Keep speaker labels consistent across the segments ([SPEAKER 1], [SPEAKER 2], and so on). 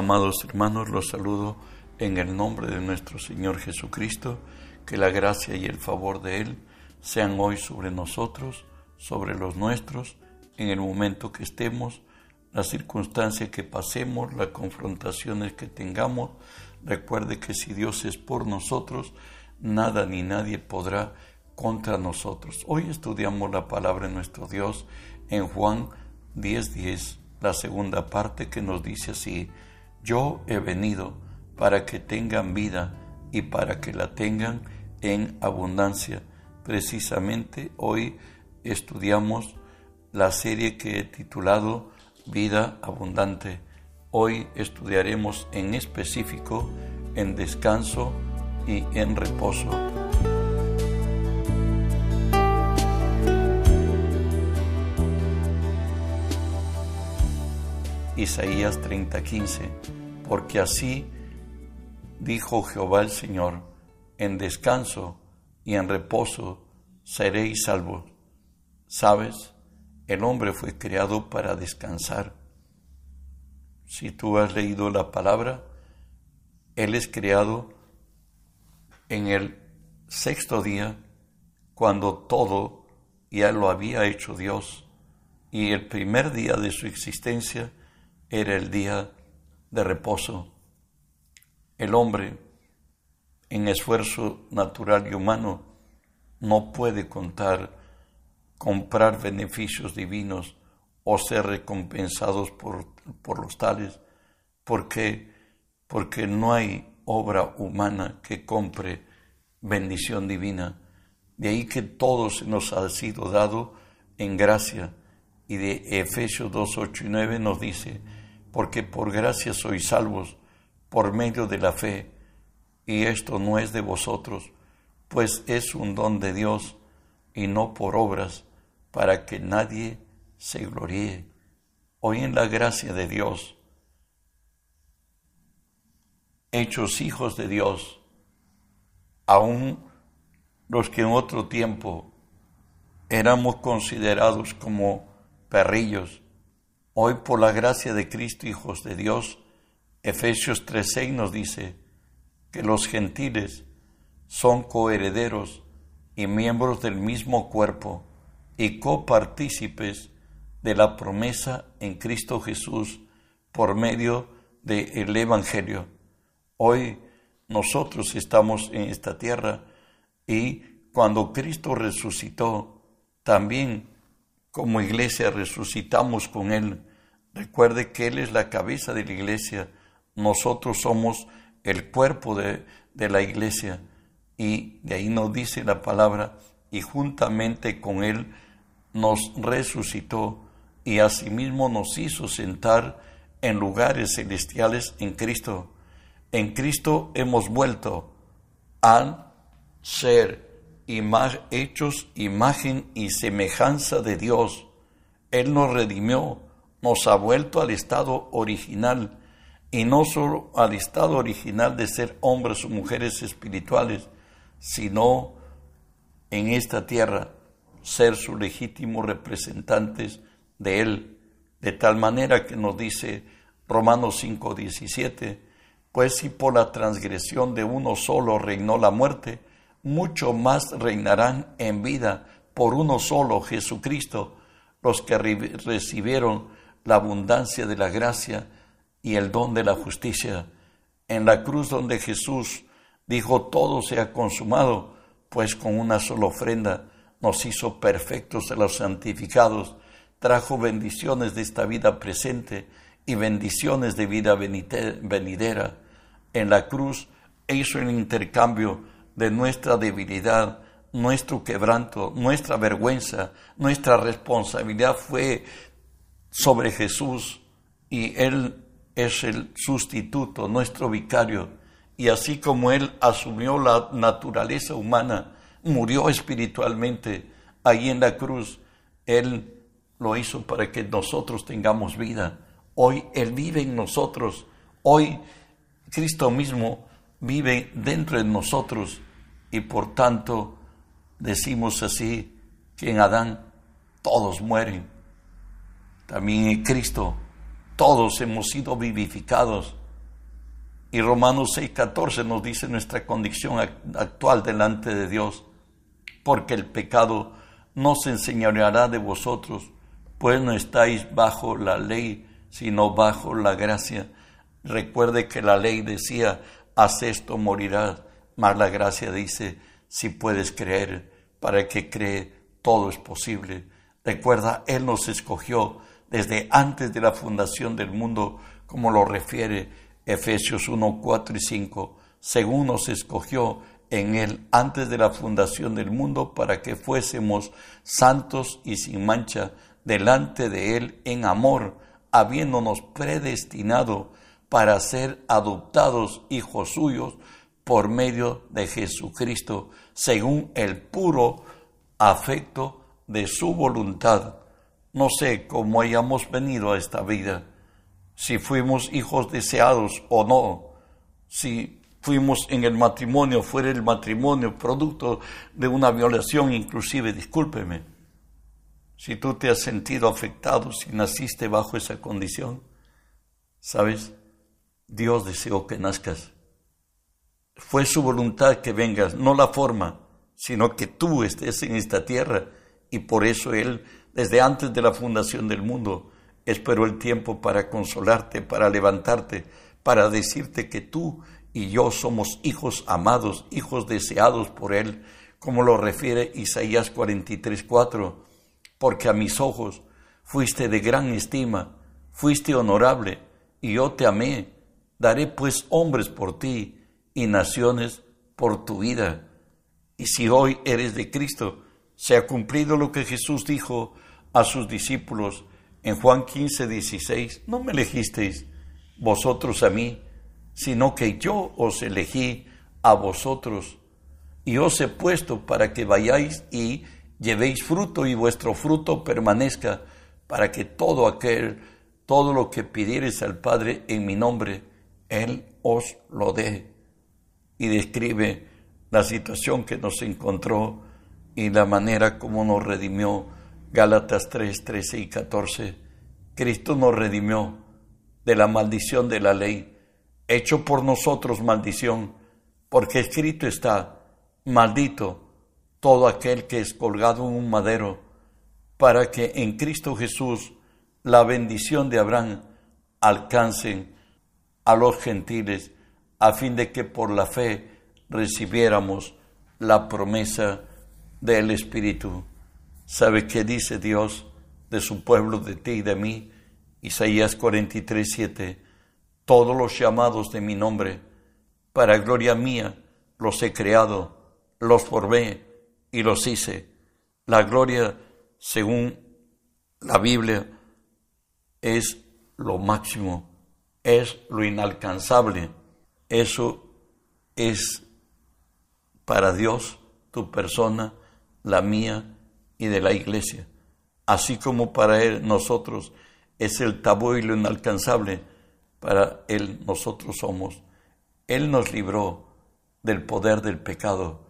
[SPEAKER 1] Amados hermanos, los saludo en el nombre de nuestro Señor Jesucristo, que la gracia y el favor de Él sean hoy sobre nosotros, sobre los nuestros, en el momento que estemos, la circunstancia que pasemos, las confrontaciones que tengamos. Recuerde que si Dios es por nosotros, nada ni nadie podrá contra nosotros. Hoy estudiamos la palabra de nuestro Dios en Juan 10:10, la segunda parte que nos dice así, yo he venido para que tengan vida y para que la tengan en abundancia. Precisamente hoy estudiamos la serie que he titulado Vida Abundante. Hoy estudiaremos en específico en descanso y en reposo. Isaías 30:15, porque así dijo Jehová el Señor, en descanso y en reposo seréis salvos. ¿Sabes? El hombre fue creado para descansar. Si tú has leído la palabra, Él es creado en el sexto día, cuando todo ya lo había hecho Dios, y el primer día de su existencia era el día de reposo. El hombre, en esfuerzo natural y humano, no puede contar, comprar beneficios divinos o ser recompensados por, por los tales, porque, porque no hay obra humana que compre bendición divina. De ahí que todo se nos ha sido dado en gracia. Y de Efesios 2, 8 y 9 nos dice, porque por gracia sois salvos por medio de la fe, y esto no es de vosotros, pues es un don de Dios y no por obras, para que nadie se gloríe. Hoy en la gracia de Dios, hechos hijos de Dios, aun los que en otro tiempo éramos considerados como perrillos, Hoy por la gracia de Cristo, hijos de Dios, Efesios 3:6 nos dice que los gentiles son coherederos y miembros del mismo cuerpo y copartícipes de la promesa en Cristo Jesús por medio del Evangelio. Hoy nosotros estamos en esta tierra y cuando Cristo resucitó, también como iglesia resucitamos con Él. Recuerde que Él es la cabeza de la iglesia, nosotros somos el cuerpo de, la iglesia. Y de ahí nos dice la palabra, y juntamente con Él nos resucitó y asimismo nos hizo sentar en lugares celestiales en Cristo. En Cristo hemos vuelto a ser hechos imagen y semejanza de Dios. Él nos redimió, nos ha vuelto al estado original, y no solo al estado original de ser hombres o mujeres espirituales, sino en esta tierra ser sus legítimos representantes de Él, de tal manera que nos dice Romanos 5:17, pues si por la transgresión de uno solo reinó la muerte, mucho más reinarán en vida por uno solo, Jesucristo, los que recibieron la abundancia de la gracia y el don de la justicia. En la cruz donde Jesús dijo todo se ha consumado, pues con una sola ofrenda nos hizo perfectos a los santificados, trajo bendiciones de esta vida presente y bendiciones de vida venidera. En la cruz hizo el intercambio de nuestra debilidad, nuestro quebranto, nuestra vergüenza, nuestra responsabilidad fue sobre Jesús y Él es el sustituto, nuestro vicario. Y así como Él asumió la naturaleza humana, murió espiritualmente ahí en la cruz, Él lo hizo para que nosotros tengamos vida. Hoy Él vive en nosotros. Hoy Cristo mismo vive dentro de nosotros y por tanto decimos así que en Adán todos mueren. También en Cristo todos hemos sido vivificados Y Romanos 6:14 nos dice nuestra condición actual delante de Dios, porque el pecado no se enseñoreará de vosotros, pues no estáis bajo la ley, sino bajo la gracia. Recuerde que la ley decía, haz esto, morirás, mas la gracia dice, si puedes creer, para que cree, todo es posible. Recuerda, Él nos escogió desde antes de la fundación del mundo, como lo refiere Efesios 1, 4 y 5, según nos escogió en Él antes de la fundación del mundo para que fuésemos santos y sin mancha delante de Él en amor, habiéndonos predestinado para ser adoptados hijos suyos por medio de Jesucristo, según el puro afecto de su voluntad. No sé cómo hayamos venido a esta vida, si fuimos hijos deseados o no, si fuimos en el matrimonio, fuera el matrimonio producto de una violación inclusive, discúlpeme, si tú te has sentido afectado, si naciste bajo esa condición, ¿sabes? Dios deseó que nazcas. Fue su voluntad que vengas, no la forma, sino que tú estés en esta tierra. Y por eso Él, desde antes de la fundación del mundo, esperó el tiempo para consolarte, para levantarte, para decirte que tú y yo somos hijos amados, hijos deseados por Él, como lo refiere Isaías 43, 4 porque a mis ojos fuiste de gran estima, fuiste honorable, y yo te amé. Daré pues hombres por ti y naciones por tu vida. Y si hoy eres de Cristo, se ha cumplido lo que Jesús dijo a sus discípulos en Juan 15, 16, no me elegisteis vosotros a mí, sino que yo os elegí a vosotros y os he puesto para que vayáis y llevéis fruto y vuestro fruto permanezca, para que todo aquel, todo lo que pidiereis al Padre en mi nombre, Él os lo dé. Y describe la situación que nos encontró y la manera como nos redimió. Gálatas 3, 13 y 14. Cristo nos redimió de la maldición de la ley, hecho por nosotros maldición, porque escrito está, maldito todo aquel que es colgado en un madero, para que en Cristo Jesús la bendición de Abraham alcance a los gentiles, a fin de que por la fe recibiéramos la promesa del Espíritu. ¿Sabe qué dice Dios de su pueblo, de ti y de mí? Isaías 43, 7. Todos los llamados de mi nombre, para gloria mía, los he creado, los formé y los hice. La gloria, según la Biblia, es lo máximo, es lo inalcanzable. Eso es para Dios, tu persona, la mía y de la iglesia. Así como para Él nosotros es el tabú y lo inalcanzable, para Él nosotros somos. Él nos libró del poder del pecado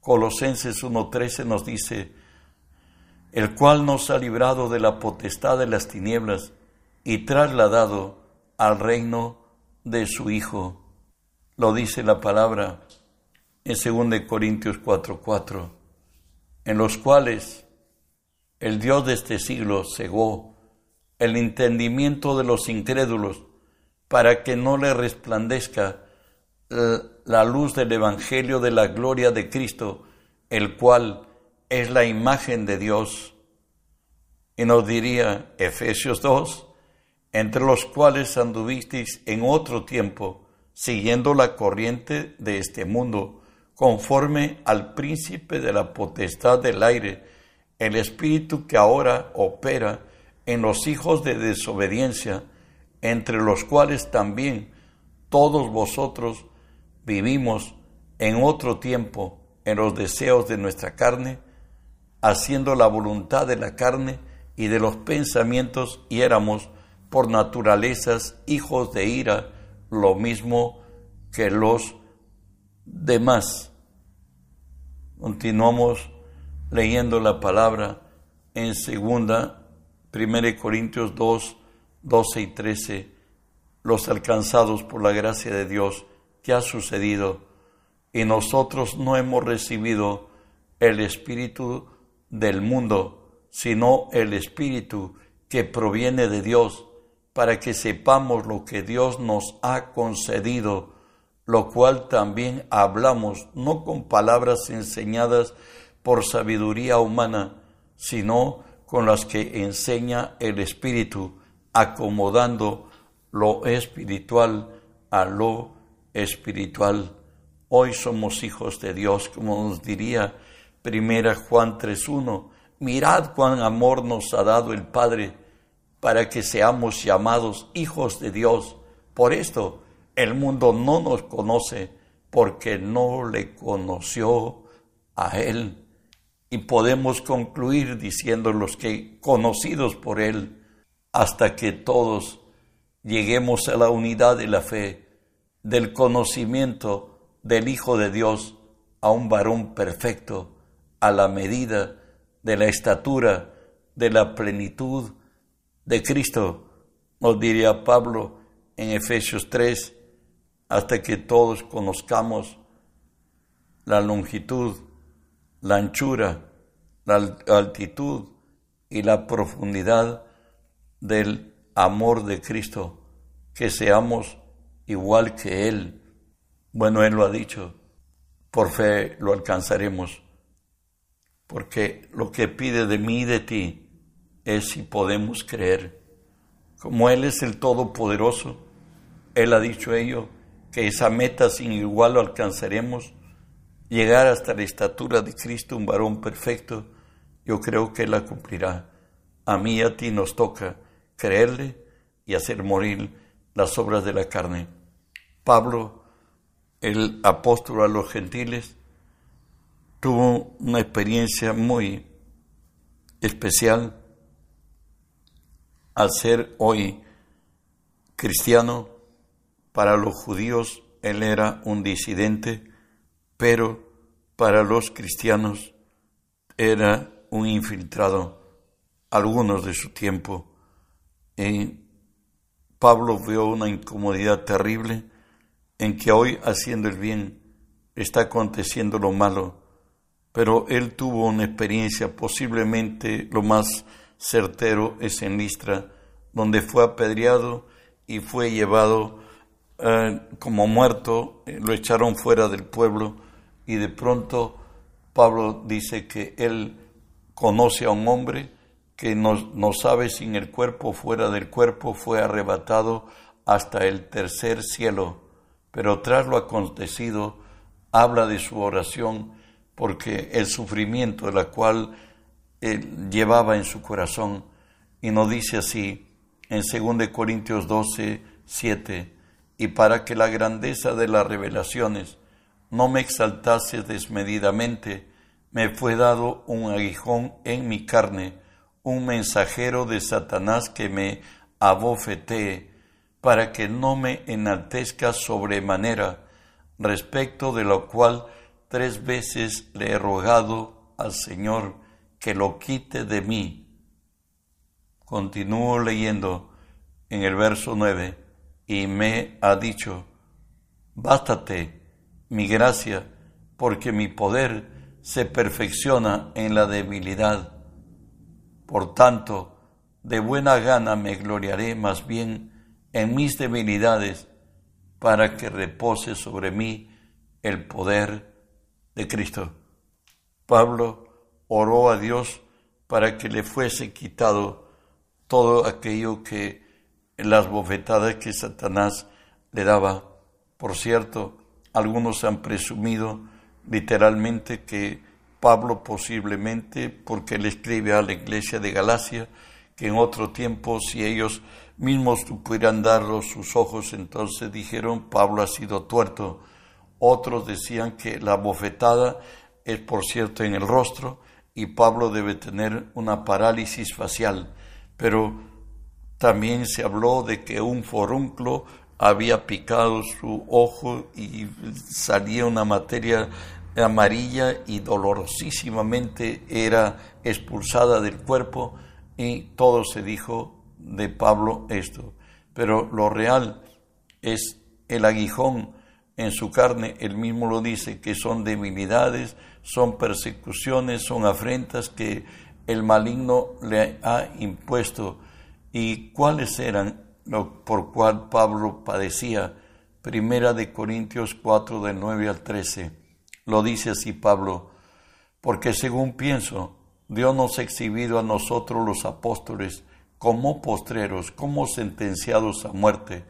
[SPEAKER 1] Colosenses 1.13 nos dice, el cual nos ha librado de la potestad de las tinieblas y trasladado al reino de su Hijo. Lo dice la palabra en 2 Corintios 4:4, en los cuales el Dios de este siglo cegó el entendimiento de los incrédulos para que no le resplandezca la luz del Evangelio de la gloria de Cristo, el cual es la imagen de Dios. Y nos diría Efesios 2, entre los cuales anduvisteis en otro tiempo, siguiendo la corriente de este mundo, conforme al príncipe de la potestad del aire, el espíritu que ahora opera en los hijos de desobediencia, entre los cuales también todos vosotros vivimos en otro tiempo en los deseos de nuestra carne, haciendo la voluntad de la carne y de los pensamientos y éramos por naturalezas hijos de ira, lo mismo que los demás. Continuamos leyendo la palabra en segunda, 1 Corintios 2, 12 y 13. los alcanzados por la gracia de Dios que ha sucedido y nosotros no hemos recibido el espíritu del mundo, sino el espíritu que proviene de Dios, para que sepamos lo que Dios nos ha concedido, lo cual también hablamos, no con palabras enseñadas por sabiduría humana, sino con las que enseña el Espíritu, acomodando lo espiritual a lo espiritual. Hoy somos hijos de Dios, como nos diría primera Juan 3.1. Mirad cuán amor nos ha dado el Padre para que seamos llamados hijos de Dios. Por esto el mundo no nos conoce porque no le conoció a Él. Y podemos concluir diciendo los que conocidos por Él, hasta que todos lleguemos a la unidad de la fe, del conocimiento del Hijo de Dios, a un varón perfecto, a la medida de la estatura de la plenitud de Cristo, nos diría Pablo en Efesios 3, hasta que todos conozcamos la longitud, la anchura, la altitud y la profundidad del amor de Cristo, que seamos igual que Él. Bueno, Él lo ha dicho, por fe lo alcanzaremos, porque lo que pide de mí y de ti es si podemos creer. Como Él es el Todopoderoso, Él ha dicho ello, que esa meta sin igual lo alcanzaremos, llegar hasta la estatura de Cristo, un varón perfecto, yo creo que Él la cumplirá. A mí y a ti nos toca creerle y hacer morir las obras de la carne. Pablo, el apóstol a los gentiles, tuvo una experiencia muy especial al ser hoy cristiano. Para los judíos él era un disidente, pero para los cristianos era un infiltrado, algunos de su tiempo. Pablo vio una incomodidad terrible en que hoy haciendo el bien está aconteciendo lo malo, pero él tuvo una experiencia posiblemente lo más certero es en Listra, donde fue apedreado y fue llevado eh, como muerto, eh, lo echaron fuera del pueblo y de pronto Pablo dice que él conoce a un hombre que no, sabe si en el cuerpo o fuera del cuerpo fue arrebatado hasta el tercer cielo, pero tras lo acontecido habla de su oración porque el sufrimiento de la cual él llevaba en su corazón y nos dice así en 2 Corintios 12, 7, y para que la grandeza de las revelaciones no me exaltase desmedidamente, me fue dado un aguijón en mi carne, un mensajero de Satanás que me abofetee, para que no me enaltezca sobremanera, respecto de lo cual tres veces le he rogado al Señor que lo quite de mí. Continúo leyendo en el verso 9, y me ha dicho, bástate mi gracia, porque mi poder se perfecciona en la debilidad. Por tanto, de buena gana me gloriaré más bien en mis debilidades, para que repose sobre mí el poder de Cristo. Pablo oró a Dios para que le fuese quitado todo aquello que las bofetadas que Satanás le daba. Por cierto, algunos han presumido literalmente que Pablo posiblemente, porque le escribe a la iglesia de Galacia, que en otro tiempo si ellos mismos pudieran darlos sus ojos, entonces dijeron, Pablo ha sido tuerto. Otros decían que la bofetada es, por cierto, en el rostro y Pablo debe tener una parálisis facial, pero también se habló de que un forunclo había picado su ojo y salía una materia amarilla y dolorosísimamente era expulsada del cuerpo y todo se dijo de Pablo esto. Pero lo real es el aguijón en su carne, él mismo lo dice, que son debilidades, son persecuciones, son afrentas que el maligno le ha impuesto. ¿Y cuáles eran lo por cual Pablo padecía? Primera de Corintios 4 del 9 al 13. Lo dice así Pablo, porque según pienso, Dios nos ha exhibido a nosotros los apóstoles como postreros, como sentenciados a muerte,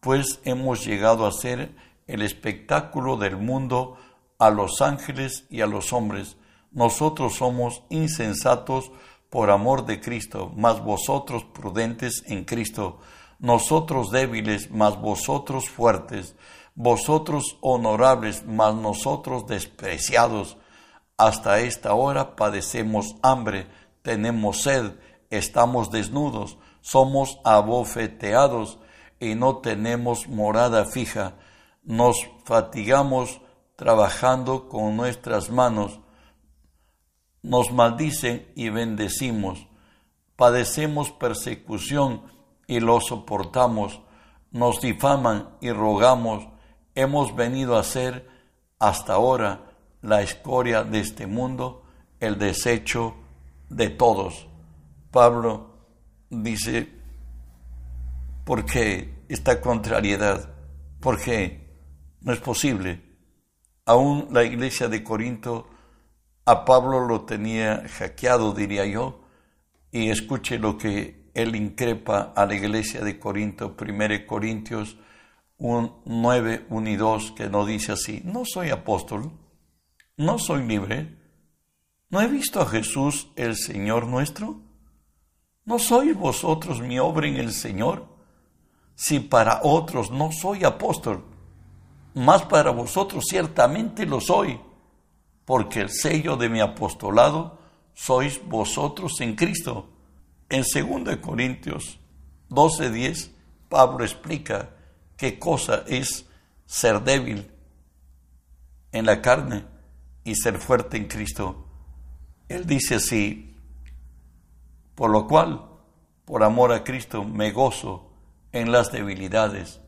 [SPEAKER 1] pues hemos llegado a ser el espectáculo del mundo a los ángeles y a los hombres. Nosotros somos insensatos por amor de Cristo, mas vosotros prudentes en Cristo, nosotros débiles, mas vosotros fuertes, vosotros honorables, mas nosotros despreciados. Hasta esta hora padecemos hambre, tenemos sed, estamos desnudos, somos abofeteados y no tenemos morada fija nos fatigamos trabajando con nuestras manos, nos maldicen y bendecimos, padecemos persecución y lo soportamos, nos difaman y rogamos, hemos venido a ser hasta ahora la escoria de este mundo, el desecho de todos. Pablo dice, ¿por qué esta contrariedad? ¿Por qué? No es posible. Aún la iglesia de Corinto a Pablo lo tenía hackeado, diría yo, y escuche lo que él increpa a la iglesia de Corinto, 1 Corintios 1, 9, 1 y 2, que no dice así, no soy apóstol, no soy libre, ¿no he visto a Jesús el Señor nuestro? ¿No sois vosotros mi obra en el Señor? Si para otros no soy apóstol, más para vosotros ciertamente lo soy, porque el sello de mi apostolado sois vosotros en Cristo. En 2 Corintios 12:10, Pablo explica qué cosa es ser débil en la carne y ser fuerte en Cristo. Él dice así, por lo cual, por amor a Cristo, me gozo en las debilidades,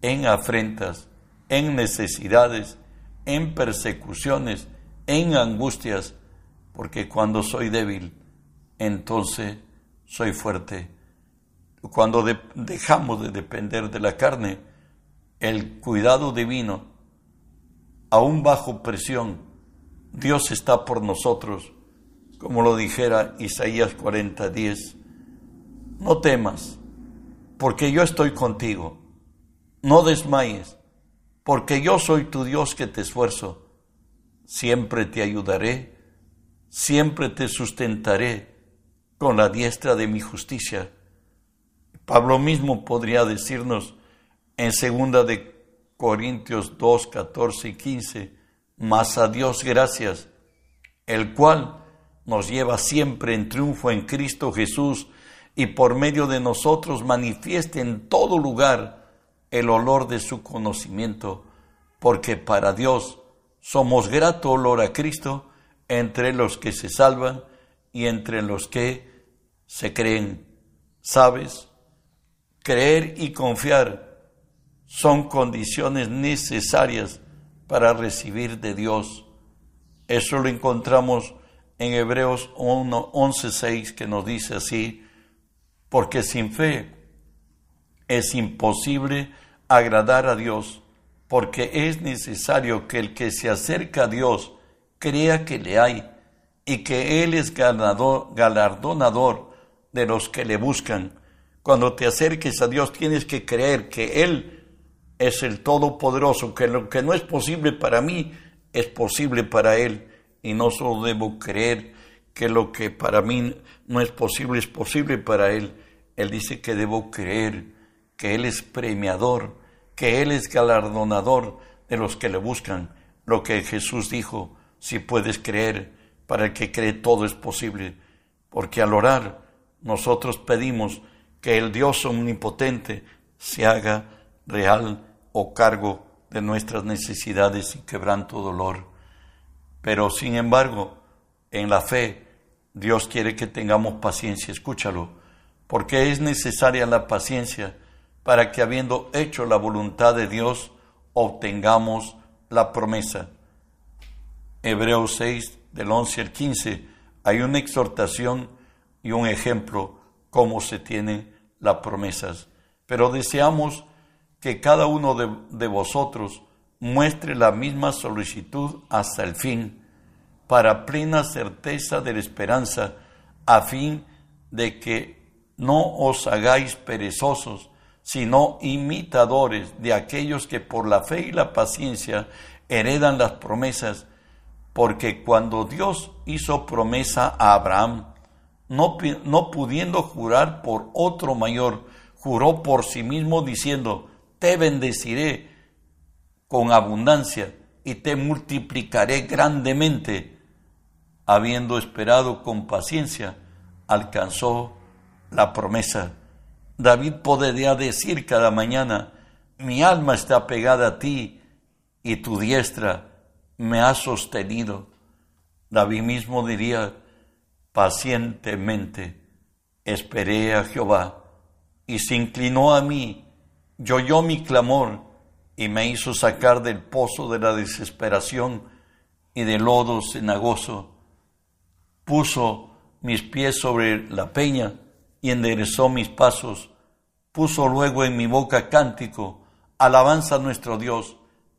[SPEAKER 1] en afrentas, en necesidades, en persecuciones, en angustias, porque cuando soy débil, entonces soy fuerte. Cuando dejamos de depender de la carne, el cuidado divino, aún bajo presión, Dios está por nosotros, como lo dijera Isaías 40:10. No temas, porque yo estoy contigo. No desmayes, porque yo soy tu Dios que te esfuerzo. Siempre te ayudaré, siempre te sustentaré con la diestra de mi justicia. Pablo mismo podría decirnos en segunda de Corintios 2, 14 y 15, mas a Dios gracias, el cual nos lleva siempre en triunfo en Cristo Jesús y por medio de nosotros manifieste en todo lugar el olor de su conocimiento, porque para Dios somos grato olor a Cristo entre los que se salvan y entre los que se creen. ¿Sabes? Creer y confiar son condiciones necesarias para recibir de Dios. Eso lo encontramos en Hebreos 11:6 que nos dice así, porque sin fe es imposible agradar a Dios, porque es necesario que el que se acerca a Dios crea que le hay y que Él es galardonador de los que le buscan. Cuando te acerques a Dios tienes que creer que Él es el Todopoderoso, que lo que no es posible para mí es posible para Él. Y no solo debo creer que lo que para mí no es posible es posible para Él. Él dice que debo creer que Él es premiador, que Él es galardonador de los que le buscan. Lo que Jesús dijo, si puedes creer, para el que cree todo es posible. Porque al orar nosotros pedimos que el Dios omnipotente se haga real o cargo de nuestras necesidades y quebranto dolor. Pero sin embargo, en la fe, Dios quiere que tengamos paciencia, escúchalo, porque es necesaria la paciencia para que habiendo hecho la voluntad de Dios, obtengamos la promesa. Hebreos 6, del 11 al 15, hay una exhortación y un ejemplo cómo se tienen las promesas. Pero deseamos que cada uno de, de vosotros muestre la misma solicitud hasta el fin, para plena certeza de la esperanza, a fin de que no os hagáis perezosos, sino imitadores de aquellos que por la fe y la paciencia heredan las promesas, porque cuando Dios hizo promesa a Abraham, no, no pudiendo jurar por otro mayor, juró por sí mismo diciendo, te bendeciré con abundancia y te multiplicaré grandemente. Habiendo esperado con paciencia, alcanzó la promesa. David podría decir cada mañana, mi alma está pegada a ti y tu diestra me ha sostenido. David mismo diría, pacientemente esperé a Jehová y se inclinó a mí, y oyó mi clamor y me hizo sacar del pozo de la desesperación y del lodo cenagoso. Puso mis pies sobre la peña y enderezó mis pasos. Puso luego en mi boca cántico, alabanza a nuestro Dios.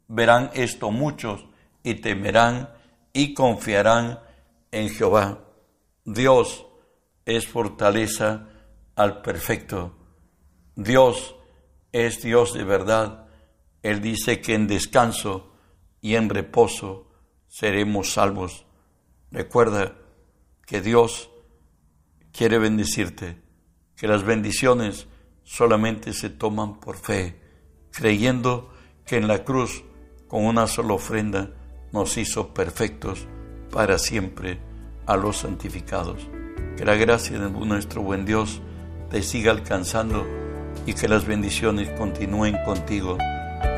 [SPEAKER 1] Verán esto muchos y temerán y confiarán en Jehová. Dios es fortaleza al perfecto. Dios es Dios de verdad. Él dice que en descanso y en reposo seremos salvos. Recuerda que Dios quiere bendecirte que las bendiciones solamente se toman por fe, creyendo que en la cruz, con una sola ofrenda, nos hizo perfectos para siempre a los santificados. Que la gracia de nuestro buen Dios te siga alcanzando y que las bendiciones continúen contigo.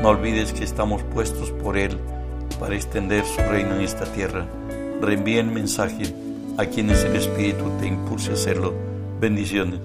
[SPEAKER 1] No olvides que estamos puestos por Él para extender su reino en esta tierra. Reenvíen mensaje a quienes el Espíritu te impulse a hacerlo. Bendiciones.